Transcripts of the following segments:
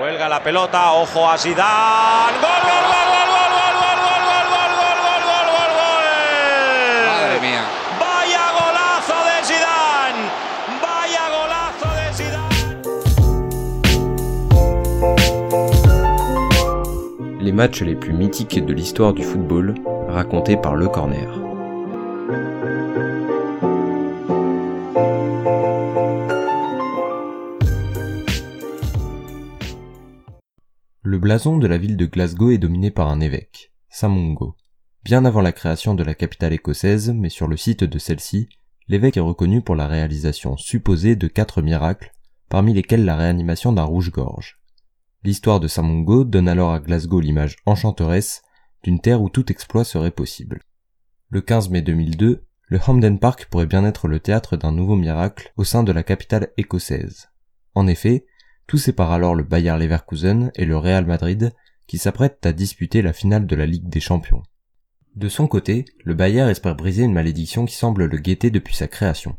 Huelga la pelota, ojo a Zidane. ¡Gol, gol, gol, gol, gol, gol, gol, gol, gol, gol, gol, gol, gol, gol! Madre mía. Vaya golazo de Zidane. Vaya golazo de Zidane. Les matchs les plus mythiques de l'histoire du football, racontés par Le Corner. Le blason de la ville de Glasgow est dominé par un évêque, Saint Mungo. Bien avant la création de la capitale écossaise, mais sur le site de celle-ci, l'évêque est reconnu pour la réalisation supposée de quatre miracles, parmi lesquels la réanimation d'un rouge-gorge. L'histoire de Saint Mungo donne alors à Glasgow l'image enchanteresse d'une terre où tout exploit serait possible. Le 15 mai 2002, le Hampden Park pourrait bien être le théâtre d'un nouveau miracle au sein de la capitale écossaise. En effet, tout sépare alors le Bayer Leverkusen et le Real Madrid qui s'apprêtent à disputer la finale de la Ligue des Champions. De son côté, le Bayer espère briser une malédiction qui semble le guetter depuis sa création.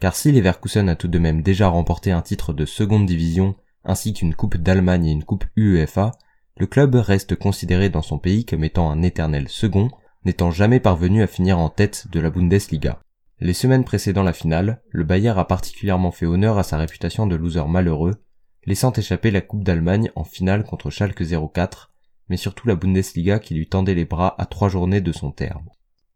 Car si Leverkusen a tout de même déjà remporté un titre de seconde division ainsi qu'une coupe d'Allemagne et une coupe UEFA, le club reste considéré dans son pays comme étant un éternel second, n'étant jamais parvenu à finir en tête de la Bundesliga. Les semaines précédant la finale, le Bayer a particulièrement fait honneur à sa réputation de loser malheureux, laissant échapper la Coupe d'Allemagne en finale contre Schalke 04, mais surtout la Bundesliga qui lui tendait les bras à trois journées de son terme.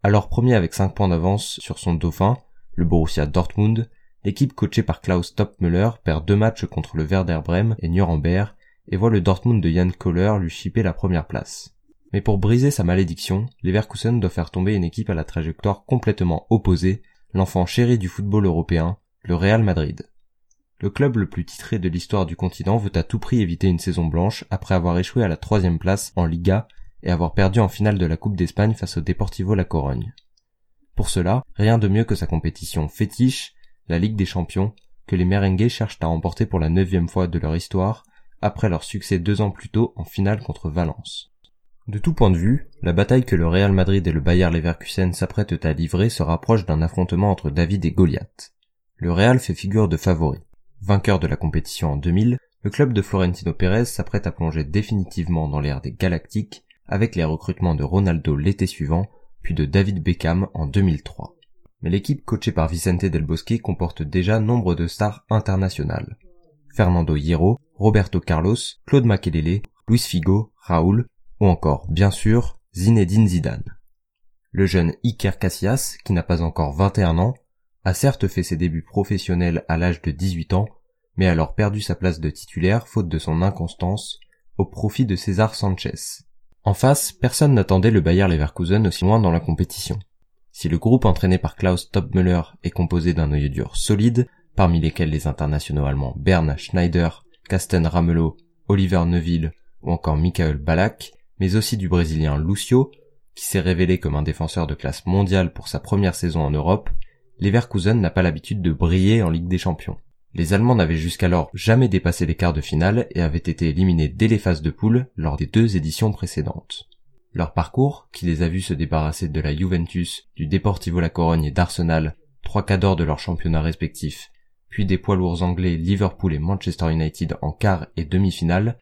Alors premier avec 5 points d'avance sur son dauphin, le Borussia Dortmund, l'équipe coachée par Klaus Toppmöller perd deux matchs contre le Werder Bremen et Nuremberg et voit le Dortmund de Jan Kohler lui chipper la première place. Mais pour briser sa malédiction, Leverkusen doit faire tomber une équipe à la trajectoire complètement opposée, l'enfant chéri du football européen, le Real Madrid. Le club le plus titré de l'histoire du continent veut à tout prix éviter une saison blanche après avoir échoué à la troisième place en Liga et avoir perdu en finale de la Coupe d'Espagne face au Deportivo La Corogne. Pour cela, rien de mieux que sa compétition fétiche, la Ligue des Champions, que les merengues cherchent à remporter pour la neuvième fois de leur histoire, après leur succès deux ans plus tôt en finale contre Valence. De tout point de vue, la bataille que le Real Madrid et le Bayer Leverkusen s'apprêtent à livrer se rapproche d'un affrontement entre David et Goliath. Le Real fait figure de favori. Vainqueur de la compétition en 2000, le club de Florentino Pérez s'apprête à plonger définitivement dans l'ère des Galactiques avec les recrutements de Ronaldo l'été suivant, puis de David Beckham en 2003. Mais l'équipe coachée par Vicente Del Bosque comporte déjà nombre de stars internationales. Fernando Hierro, Roberto Carlos, Claude Makelele, Luis Figo, Raúl, ou encore, bien sûr, Zinedine Zidane. Le jeune Iker Casillas, qui n'a pas encore 21 ans, a certes fait ses débuts professionnels à l'âge de 18 ans, mais a alors perdu sa place de titulaire faute de son inconstance, au profit de César Sanchez. En face, personne n'attendait le Bayer Leverkusen aussi loin dans la compétition. Si le groupe entraîné par Klaus Topmüller est composé d'un noyau dur solide, parmi lesquels les internationaux allemands Bern Schneider, Casten Ramelow, Oliver Neuville ou encore Michael Ballack, mais aussi du brésilien Lucio, qui s'est révélé comme un défenseur de classe mondiale pour sa première saison en Europe, Leverkusen n'a pas l'habitude de briller en Ligue des Champions. Les Allemands n'avaient jusqu'alors jamais dépassé les quarts de finale et avaient été éliminés dès les phases de poule lors des deux éditions précédentes. Leur parcours, qui les a vus se débarrasser de la Juventus, du Deportivo La Corogne et d'Arsenal, trois cadors de leurs championnats respectifs, puis des poids lourds anglais Liverpool et Manchester United en quart et demi-finale,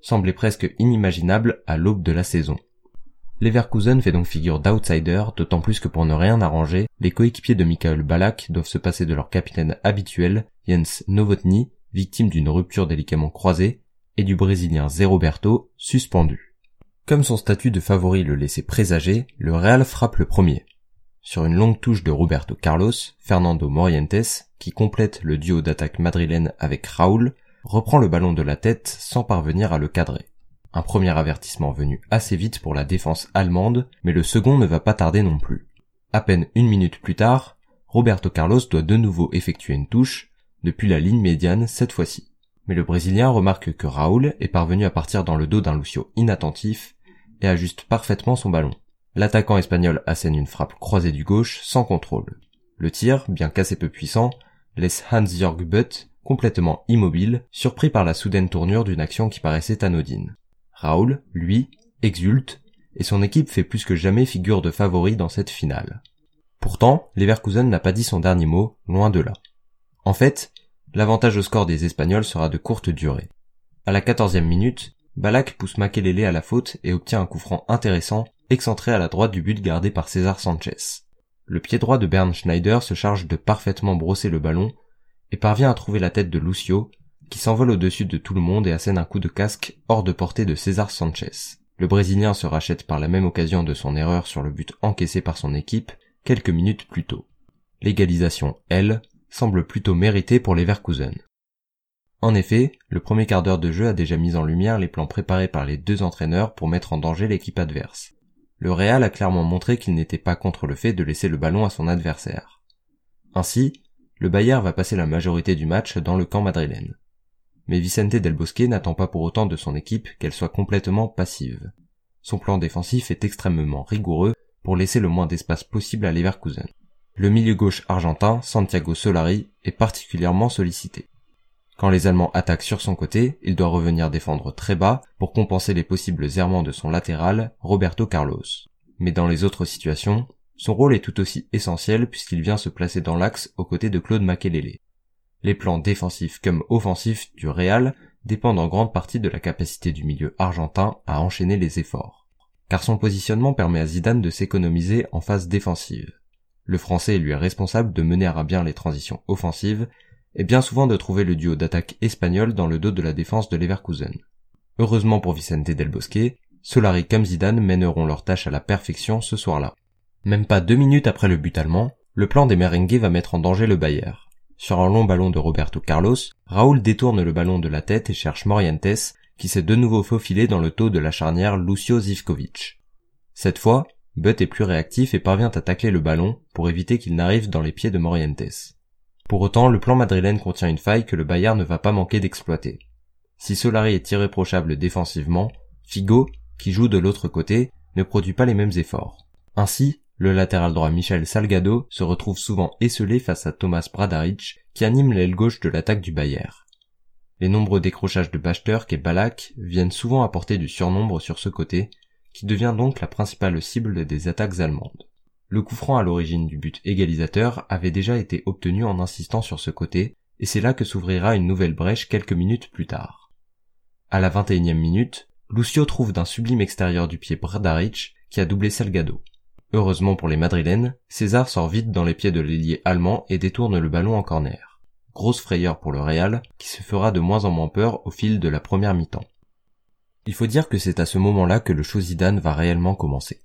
semblait presque inimaginable à l'aube de la saison. Leverkusen fait donc figure d'outsider, d'autant plus que pour ne rien arranger, les coéquipiers de Michael Ballack doivent se passer de leur capitaine habituel, Jens Novotny, victime d'une rupture des croisés, et du brésilien Zé Roberto, suspendu. Comme son statut de favori le laissait présager, le Real frappe le premier. Sur une longue touche de Roberto Carlos, Fernando Morientes, qui complète le duo d'attaque madrilène avec Raúl, reprend le ballon de la tête sans parvenir à le cadrer. Un premier avertissement venu assez vite pour la défense allemande, mais le second ne va pas tarder non plus. À peine une minute plus tard, Roberto Carlos doit de nouveau effectuer une touche, depuis la ligne médiane cette fois-ci. Mais le Brésilien remarque que Raoul est parvenu à partir dans le dos d'un Lucio inattentif et ajuste parfaitement son ballon. L'attaquant espagnol assène une frappe croisée du gauche sans contrôle. Le tir, bien qu'assez peu puissant, laisse Hans-Jörg Butt complètement immobile, surpris par la soudaine tournure d'une action qui paraissait anodine. Raoul, lui, exulte et son équipe fait plus que jamais figure de favori dans cette finale. Pourtant, Leverkusen n'a pas dit son dernier mot, loin de là. En fait, l'avantage au score des Espagnols sera de courte durée. À la quatorzième minute, Balak pousse Makelele à la faute et obtient un coup franc intéressant, excentré à la droite du but gardé par César Sanchez. Le pied droit de Bernd Schneider se charge de parfaitement brosser le ballon et parvient à trouver la tête de Lucio, qui s'envole au-dessus de tout le monde et assène un coup de casque hors de portée de César Sanchez. Le Brésilien se rachète par la même occasion de son erreur sur le but encaissé par son équipe quelques minutes plus tôt. L'égalisation, elle, semble plutôt méritée pour les Verkusen. En effet, le premier quart d'heure de jeu a déjà mis en lumière les plans préparés par les deux entraîneurs pour mettre en danger l'équipe adverse. Le Real a clairement montré qu'il n'était pas contre le fait de laisser le ballon à son adversaire. Ainsi, le Bayern va passer la majorité du match dans le camp madrilène. Mais Vicente Del Bosque n'attend pas pour autant de son équipe qu'elle soit complètement passive. Son plan défensif est extrêmement rigoureux pour laisser le moins d'espace possible à Leverkusen. Le milieu gauche argentin, Santiago Solari, est particulièrement sollicité. Quand les Allemands attaquent sur son côté, il doit revenir défendre très bas pour compenser les possibles errements de son latéral, Roberto Carlos. Mais dans les autres situations, son rôle est tout aussi essentiel puisqu'il vient se placer dans l'axe aux côtés de Claude Makelele. Les plans défensifs comme offensifs du Real dépendent en grande partie de la capacité du milieu argentin à enchaîner les efforts. Car son positionnement permet à Zidane de s'économiser en phase défensive. Le français lui est responsable de mener à bien les transitions offensives et bien souvent de trouver le duo d'attaque espagnol dans le dos de la défense de Leverkusen. Heureusement pour Vicente Del Bosque, Solari comme Zidane mèneront leur tâche à la perfection ce soir-là. Même pas deux minutes après le but allemand, le plan des merengues va mettre en danger le Bayer. Sur un long ballon de Roberto Carlos, Raoul détourne le ballon de la tête et cherche Morientes, qui s'est de nouveau faufilé dans le taux de la charnière Lucio Zivkovic. Cette fois, Butt est plus réactif et parvient à tacler le ballon pour éviter qu'il n'arrive dans les pieds de Morientes. Pour autant, le plan madrilène contient une faille que le Bayern ne va pas manquer d'exploiter. Si Solari est irréprochable défensivement, Figo, qui joue de l'autre côté, ne produit pas les mêmes efforts. Ainsi, le latéral droit Michel Salgado se retrouve souvent esselé face à Thomas Bradaric, qui anime l'aile gauche de l'attaque du Bayern. Les nombreux décrochages de Bachterk et Balak viennent souvent apporter du surnombre sur ce côté, qui devient donc la principale cible des attaques allemandes. Le coup franc à l'origine du but égalisateur avait déjà été obtenu en insistant sur ce côté, et c'est là que s'ouvrira une nouvelle brèche quelques minutes plus tard. À la 21e minute, Lucio trouve d'un sublime extérieur du pied Bradaric qui a doublé Salgado. Heureusement pour les Madrilènes, César sort vite dans les pieds de l'ailier allemand et détourne le ballon en corner. Grosse frayeur pour le Real, qui se fera de moins en moins peur au fil de la première mi-temps. Il faut dire que c'est à ce moment-là que le show va réellement commencer.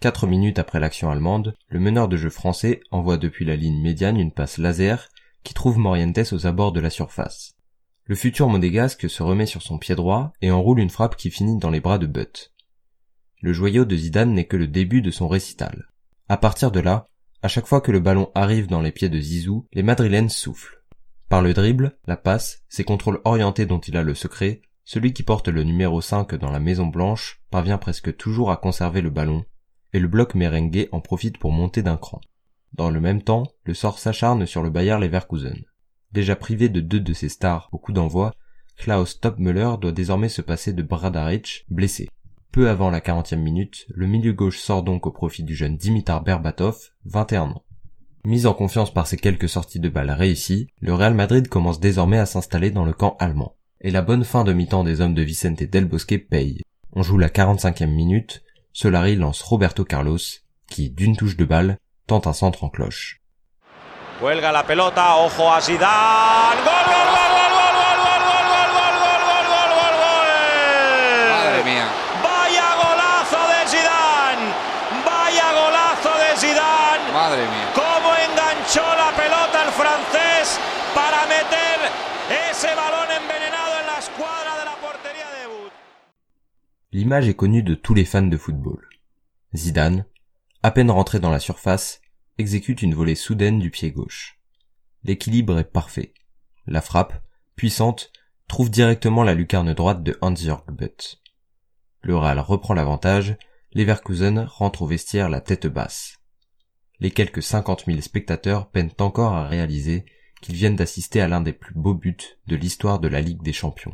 Quatre minutes après l'action allemande, le meneur de jeu français envoie depuis la ligne médiane une passe laser qui trouve Morientes aux abords de la surface. Le futur monégasque se remet sur son pied droit et enroule une frappe qui finit dans les bras de Butt. Le joyau de Zidane n'est que le début de son récital. À partir de là, à chaque fois que le ballon arrive dans les pieds de Zizou, les Madrilènes soufflent. Par le dribble, la passe, ses contrôles orientés dont il a le secret, celui qui porte le numéro 5 dans la Maison Blanche parvient presque toujours à conserver le ballon et le bloc merengue en profite pour monter d'un cran. Dans le même temps, le sort s'acharne sur le Bayer Leverkusen. Déjà privé de deux de ses stars au coup d'envoi, Klaus Topmüller doit désormais se passer de Bradaric, blessé. Peu avant la 40e minute, le milieu gauche sort donc au profit du jeune Dimitar Berbatov, 21 ans. Mis en confiance par ses quelques sorties de balles réussies, le Real Madrid commence désormais à s'installer dans le camp allemand. Et la bonne fin de mi-temps des hommes de Vicente Del Bosque paye. On joue la 45e minute, Solari lance Roberto Carlos, qui, d'une touche de balle, tente un centre en cloche. L'image est connue de tous les fans de football. Zidane, à peine rentré dans la surface, exécute une volée soudaine du pied gauche. L'équilibre est parfait. La frappe, puissante, trouve directement la lucarne droite de Hans-Jörg Butt. Le Real reprend l'avantage, Leverkusen rentre au vestiaire la tête basse. Les quelques 50 000 spectateurs peinent encore à réaliser qu'ils viennent d'assister à l'un des plus beaux buts de l'histoire de la Ligue des Champions.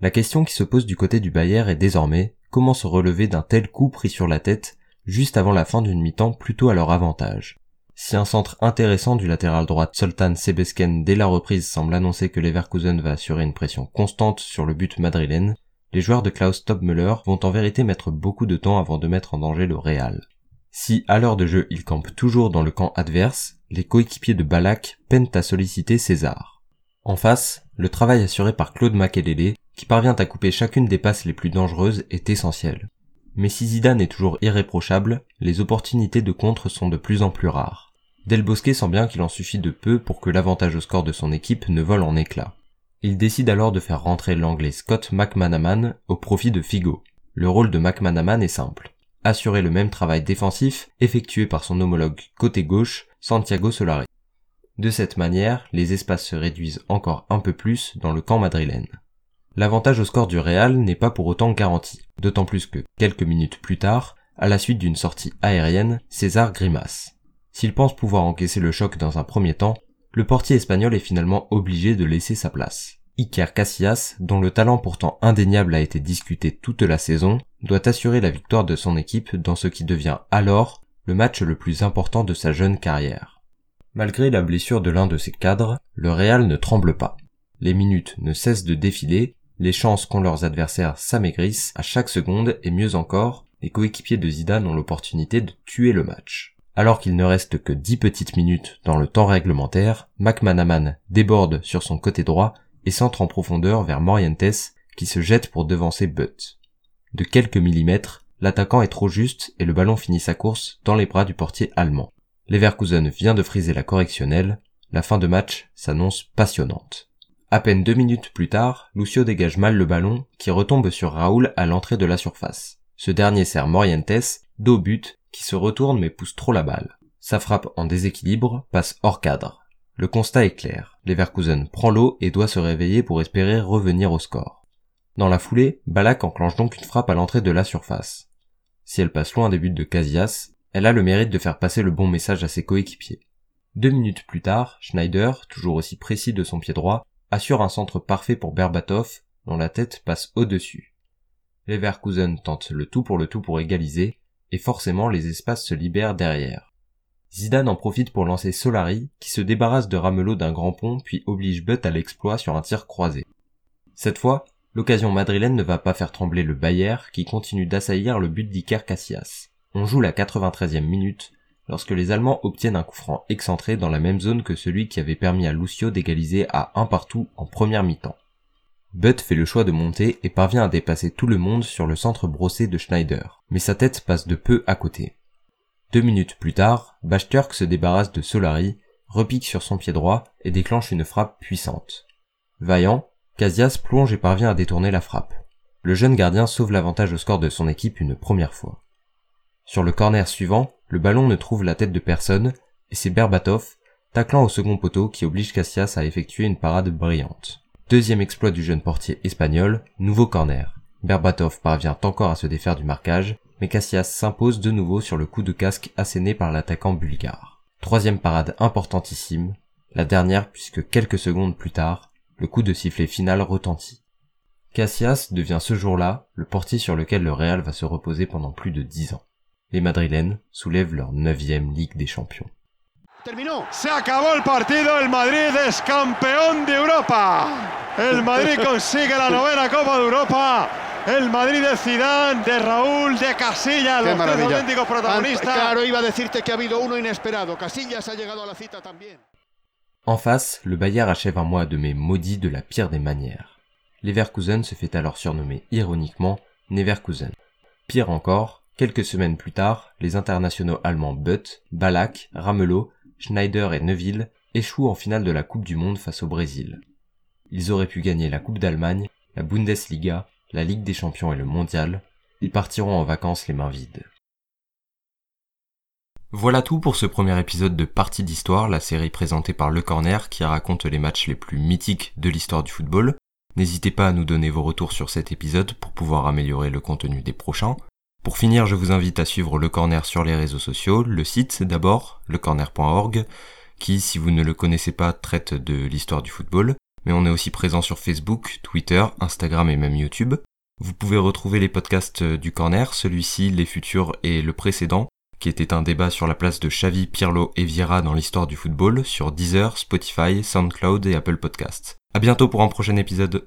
La question qui se pose du côté du Bayer est désormais comment se relever d'un tel coup pris sur la tête juste avant la fin d'une mi-temps plutôt à leur avantage? Si un centre intéressant du latéral droit Sultan Sebesken dès la reprise semble annoncer que Leverkusen va assurer une pression constante sur le but madrilène, les joueurs de Klaus Topmüller vont en vérité mettre beaucoup de temps avant de mettre en danger le Real. Si à l'heure de jeu ils campent toujours dans le camp adverse, les coéquipiers de Balak peinent à solliciter César. En face, le travail assuré par Claude Makelele, qui parvient à couper chacune des passes les plus dangereuses, est essentiel. Mais si Zidane est toujours irréprochable, les opportunités de contre sont de plus en plus rares. Del Bosque sent bien qu'il en suffit de peu pour que l'avantage au score de son équipe ne vole en éclats. Il décide alors de faire rentrer l'anglais Scott McManaman au profit de Figo. Le rôle de McManaman est simple. Assurer le même travail défensif effectué par son homologue côté gauche, Santiago Solari. De cette manière, les espaces se réduisent encore un peu plus dans le camp madrilène. L'avantage au score du Real n'est pas pour autant garanti, d'autant plus que, quelques minutes plus tard, à la suite d'une sortie aérienne, César grimace. S'il pense pouvoir encaisser le choc dans un premier temps, le portier espagnol est finalement obligé de laisser sa place. Iker Casillas, dont le talent pourtant indéniable a été discuté toute la saison, doit assurer la victoire de son équipe dans ce qui devient alors le match le plus important de sa jeune carrière. Malgré la blessure de l'un de ses cadres, le Real ne tremble pas. Les minutes ne cessent de défiler, les chances qu'ont leurs adversaires s'amaigrissent à chaque seconde et mieux encore, les coéquipiers de Zidane ont l'opportunité de tuer le match. Alors qu'il ne reste que dix petites minutes dans le temps réglementaire, McManaman déborde sur son côté droit et centre en profondeur vers Morientes qui se jette pour devancer Butt. De quelques millimètres, l'attaquant est trop juste et le ballon finit sa course dans les bras du portier allemand. Leverkusen vient de friser la correctionnelle, la fin de match s'annonce passionnante. À peine deux minutes plus tard, Lucio dégage mal le ballon qui retombe sur Raoul à l'entrée de la surface. Ce dernier sert Morientes, dos but qui se retourne mais pousse trop la balle. Sa frappe en déséquilibre passe hors cadre. Le constat est clair. Leverkusen prend l'eau et doit se réveiller pour espérer revenir au score. Dans la foulée, Balak enclenche donc une frappe à l'entrée de la surface. Si elle passe loin des buts de Casillas, elle a le mérite de faire passer le bon message à ses coéquipiers. Deux minutes plus tard, Schneider, toujours aussi précis de son pied droit, assure un centre parfait pour Berbatov, dont la tête passe au-dessus. Leverkusen tente le tout pour le tout pour égaliser, et forcément les espaces se libèrent derrière. Zidane en profite pour lancer Solari, qui se débarrasse de Ramelot d'un grand pont puis oblige Butt à l'exploit sur un tir croisé. Cette fois, l'occasion madrilène ne va pas faire trembler le Bayer qui continue d'assaillir le but d'Iker Casillas. On joue la 93e minute, lorsque les Allemands obtiennent un coup franc excentré dans la même zone que celui qui avait permis à Lucio d'égaliser à un partout en première mi-temps. Butt fait le choix de monter et parvient à dépasser tout le monde sur le centre brossé de Schneider, mais sa tête passe de peu à côté. Deux minutes plus tard, Bachturk se débarrasse de Solari, repique sur son pied droit et déclenche une frappe puissante. Vaillant, Casillas plonge et parvient à détourner la frappe. Le jeune gardien sauve l'avantage au score de son équipe une première fois. Sur le corner suivant, le ballon ne trouve la tête de personne et c'est Berbatov, taclant au second poteau qui oblige Casillas à effectuer une parade brillante. Deuxième exploit du jeune portier espagnol, nouveau corner. Berbatov parvient encore à se défaire du marquage, mais Cassias s'impose de nouveau sur le coup de casque asséné par l'attaquant bulgare. Troisième parade importantissime, la dernière puisque quelques secondes plus tard, le coup de sifflet final retentit. Cassias devient ce jour-là le portier sur lequel le Real va se reposer pendant plus de dix ans. Les Madrilènes soulèvent leur neuvième Ligue des Champions. Terminó. Se acabó el partido. El Madrid es campeón de Europa. El Madrid consigue la novena Copa de Europa. El Madrid de Zidane, de Raúl, de Casillas, Qué los tres auténticos protagonistas. Claro, iba a decirte que ha habido uno inesperado. Casillas ha llegado a la cita también. En face, le Bayern achève un mois de mai maudit de la pire des manières. Leverkusen se fait alors surnommer ironiquement Neverkusen. Pire encore, quelques semaines plus tard, les internationaux allemands Butt, Balak, Ramelot, Schneider et Neuville échouent en finale de la Coupe du Monde face au Brésil. Ils auraient pu gagner la Coupe d'Allemagne, la Bundesliga, la Ligue des Champions et le Mondial. Ils partiront en vacances les mains vides. Voilà tout pour ce premier épisode de Partie d'Histoire, la série présentée par Le Corner qui raconte les matchs les plus mythiques de l'histoire du football. N'hésitez pas à nous donner vos retours sur cet épisode pour pouvoir améliorer le contenu des prochains. Pour finir, je vous invite à suivre Le Corner sur les réseaux sociaux, le site d'abord, lecorner.org, qui, si vous ne le connaissez pas, traite de l'histoire du football, mais on est aussi présent sur Facebook, Twitter, Instagram et même YouTube. Vous pouvez retrouver les podcasts du corner, celui-ci, les futurs et le précédent, qui était un débat sur la place de Xavi, Pirlo et Vieira dans l'histoire du football, sur Deezer, Spotify, SoundCloud et Apple Podcasts. À bientôt pour un prochain épisode.